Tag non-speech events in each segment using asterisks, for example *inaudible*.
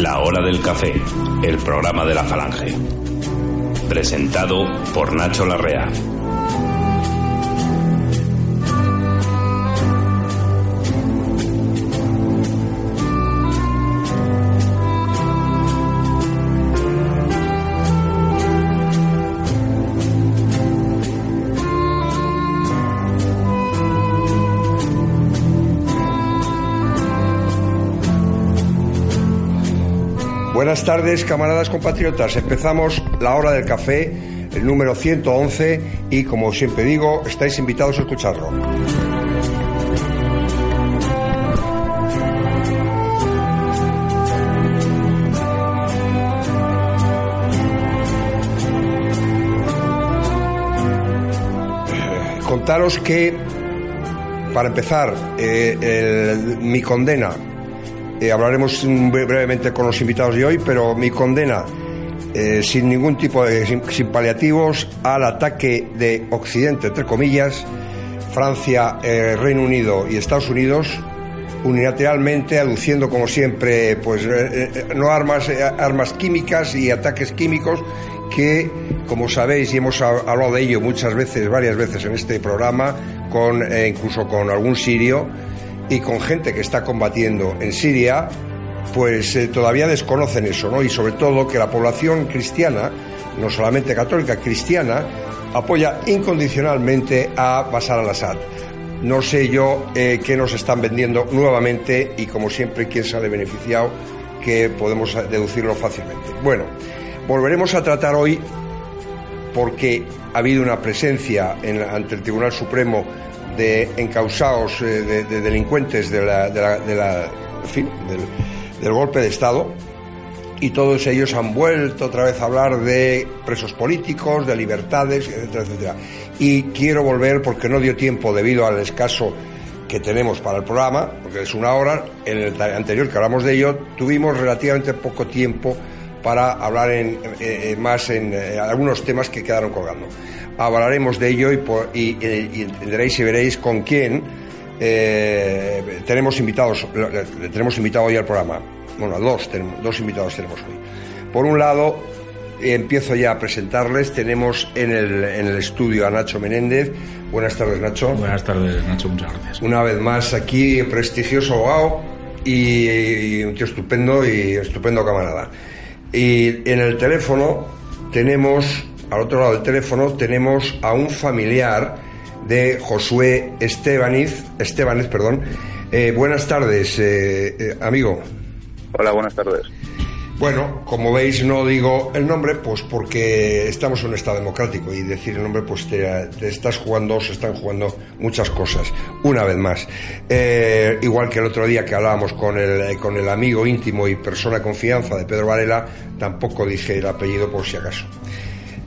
La Hora del Café, el programa de la Falange. Presentado por Nacho Larrea. Buenas tardes, camaradas compatriotas. Empezamos la hora del café, el número 111, y como siempre digo, estáis invitados a escucharlo. Eh, Contaros que, para empezar, eh, mi condena eh, hablaremos bre- brevemente con los invitados de hoy, pero mi condena, eh, sin ningún tipo de, sin, paliativos, al ataque de Occidente, entre comillas, Francia, eh, Reino Unido y Estados Unidos, unilateralmente, aduciendo como siempre, pues no armas, armas químicas y ataques químicos que, como sabéis, y hemos hab- hablado de ello muchas veces, varias veces en este programa, con incluso con algún sirio, y con gente que está combatiendo en Siria, pues eh, todavía desconocen eso, ¿no? Y sobre todo que la población cristiana, no solamente católica, cristiana, apoya incondicionalmente a Bashar al-Assad. No sé yo eh, qué nos están vendiendo nuevamente y como siempre quién sale beneficiado, que podemos deducirlo fácilmente. Bueno, volveremos a tratar hoy porque ha habido una presencia ante el Tribunal Supremo de encausados, eh, de, de delincuentes de la, de la- de la- del, del golpe de Estado y todos ellos han vuelto otra vez a hablar de presos políticos, de libertades, etcétera, etcétera. Y quiero volver porque no dio tiempo debido al escaso que tenemos para el programa, porque es una hora, en el anterior que hablamos de ello, tuvimos relativamente poco tiempo para hablar en, eh, eh, más en eh, algunos temas que quedaron colgando. Hablaremos de ello y, por- y- y- entenderéis y veréis con quién eh, tenemos invitados, tenemos invitado hoy al programa. Bueno, dos, tenemos- dos invitados tenemos hoy. Por un lado, empiezo ya a presentarles. Tenemos en el, en el estudio a Nacho Menéndez. Buenas tardes, Nacho. Buenas tardes, Nacho, muchas gracias. Una vez más aquí, prestigioso abogado y, y un tío estupendo y estupendo camarada. Y en el teléfono tenemos, al otro lado del teléfono, tenemos a un familiar de Josué Estebaniz, Estebaniz, perdón. Eh, buenas tardes, eh, eh, amigo. Hola, buenas tardes. Bueno, como veis no digo el nombre, pues porque estamos en un estado democrático y decir el nombre, pues te, estás jugando, se están jugando muchas cosas. Una vez más, Eh, igual que el otro día que hablábamos con el, con el amigo íntimo y persona de confianza de Pedro Varela, tampoco dije el apellido por si acaso.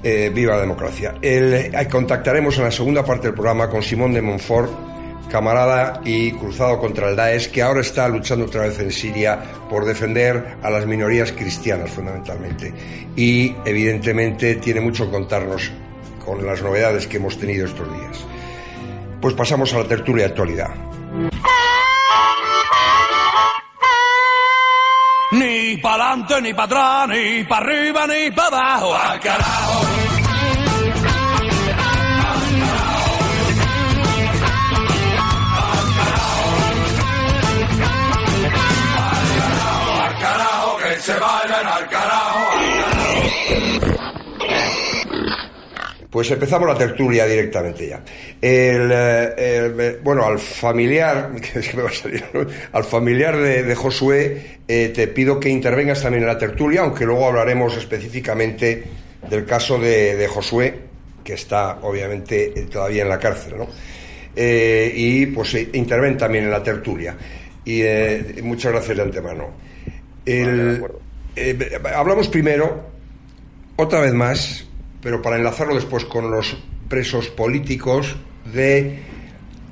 Eh, viva la democracia. El- eh, contactaremos en la segunda parte del programa con Simón de Montfort, camarada y cruzado contra el Daesh, que ahora está luchando otra vez en Siria por defender a las minorías cristianas fundamentalmente. Y evidentemente tiene mucho que contarnos con las novedades que hemos tenido estos días. Pues pasamos a la tertulia de actualidad. Ni pa'lante, ni para atrás, ni para arriba, ni para abajo. Pues empezamos la tertulia directamente ya. El, eh, el, eh, bueno, al familiar, *laughs* que es que me va a salir, ¿no? al familiar de, de Josué, eh, te pido que intervengas también en la tertulia, aunque luego hablaremos específicamente del caso de, de Josué, que está obviamente todavía en la cárcel, ¿no? Eh, y pues interven también en la tertulia. y eh, muchas gracias de antemano. El, hablamos primero, otra vez más, pero para enlazarlo después con los presos políticos de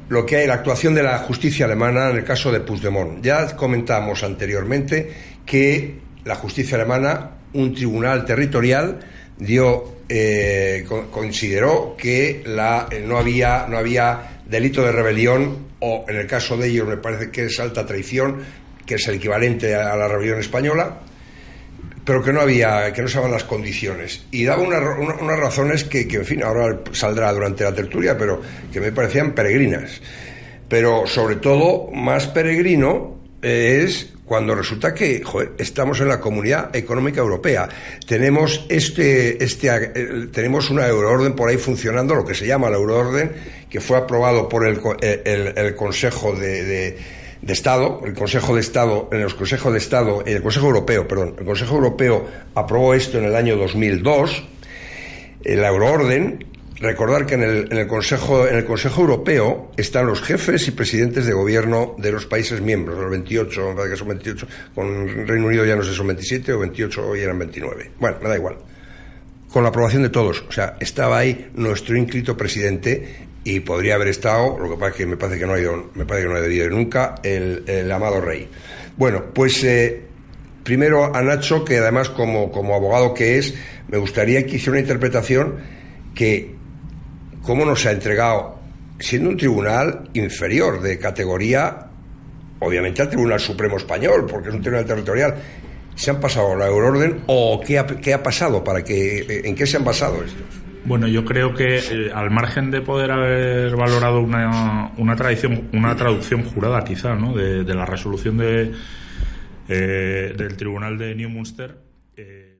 lo que hay, la actuación de la justicia alemana en el caso de Puigdemont. Ya comentamos anteriormente que la justicia alemana, un tribunal territorial, dio, eh, consideró que la, eh, no, había, no había delito de rebelión o, en el caso de ellos, me parece que es alta traición, que es el equivalente a la rebelión española, pero que no había, que no estaban las condiciones. Y daba unas razones que, en fin, ahora saldrá durante la tertulia, pero que me parecían peregrinas. Pero sobre todo, más peregrino es cuando resulta que estamos en la Comunidad Económica Europea. Tenemos este, este, eh, tenemos una euroorden por ahí funcionando, lo que se llama la euroorden, que fue aprobado por el, el, Consejo de de Estado, el Consejo de Estado, en el Consejo de Estado, el Consejo Europeo, perdón, el Consejo Europeo aprobó esto en el año 2002, la euroorden, recordar que en el, en el, Consejo, en el Consejo Europeo están los jefes y presidentes de gobierno de los países miembros, los 28, me parece que son 28, con Reino Unido ya no sé son 27 o 28, hoy eran 29. Bueno, me da igual. Con la aprobación de todos. O sea, estaba ahí nuestro ínclito presidente y podría haber estado, lo que pasa es que me parece que no ha ido, me parece que no ha ido nunca, el, amado rey. Bueno, pues eh, primero a Nacho, que además como, como abogado que es, me gustaría que hiciera una interpretación que, ¿cómo nos ha entregado, siendo un tribunal inferior de categoría, obviamente al Tribunal Supremo Español, porque es un tribunal territorial, ¿se han pasado la euroorden o qué ha, qué ha pasado? para que, ¿En qué se han basado estos? Bueno, yo creo que eh, al margen de poder haber valorado una, una, tradición, una traducción jurada quizá, ¿no? de, la resolución de, eh, del Tribunal de New Munster. Eh,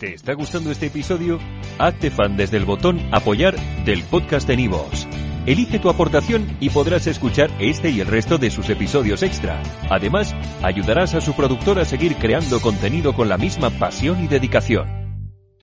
¿Te está gustando este episodio? Hazte fan desde el botón apoyar del podcast de Nivos. Elige tu aportación y podrás escuchar este y el resto de sus episodios extra. Además, ayudarás a su productor a seguir creando contenido con la misma pasión y dedicación.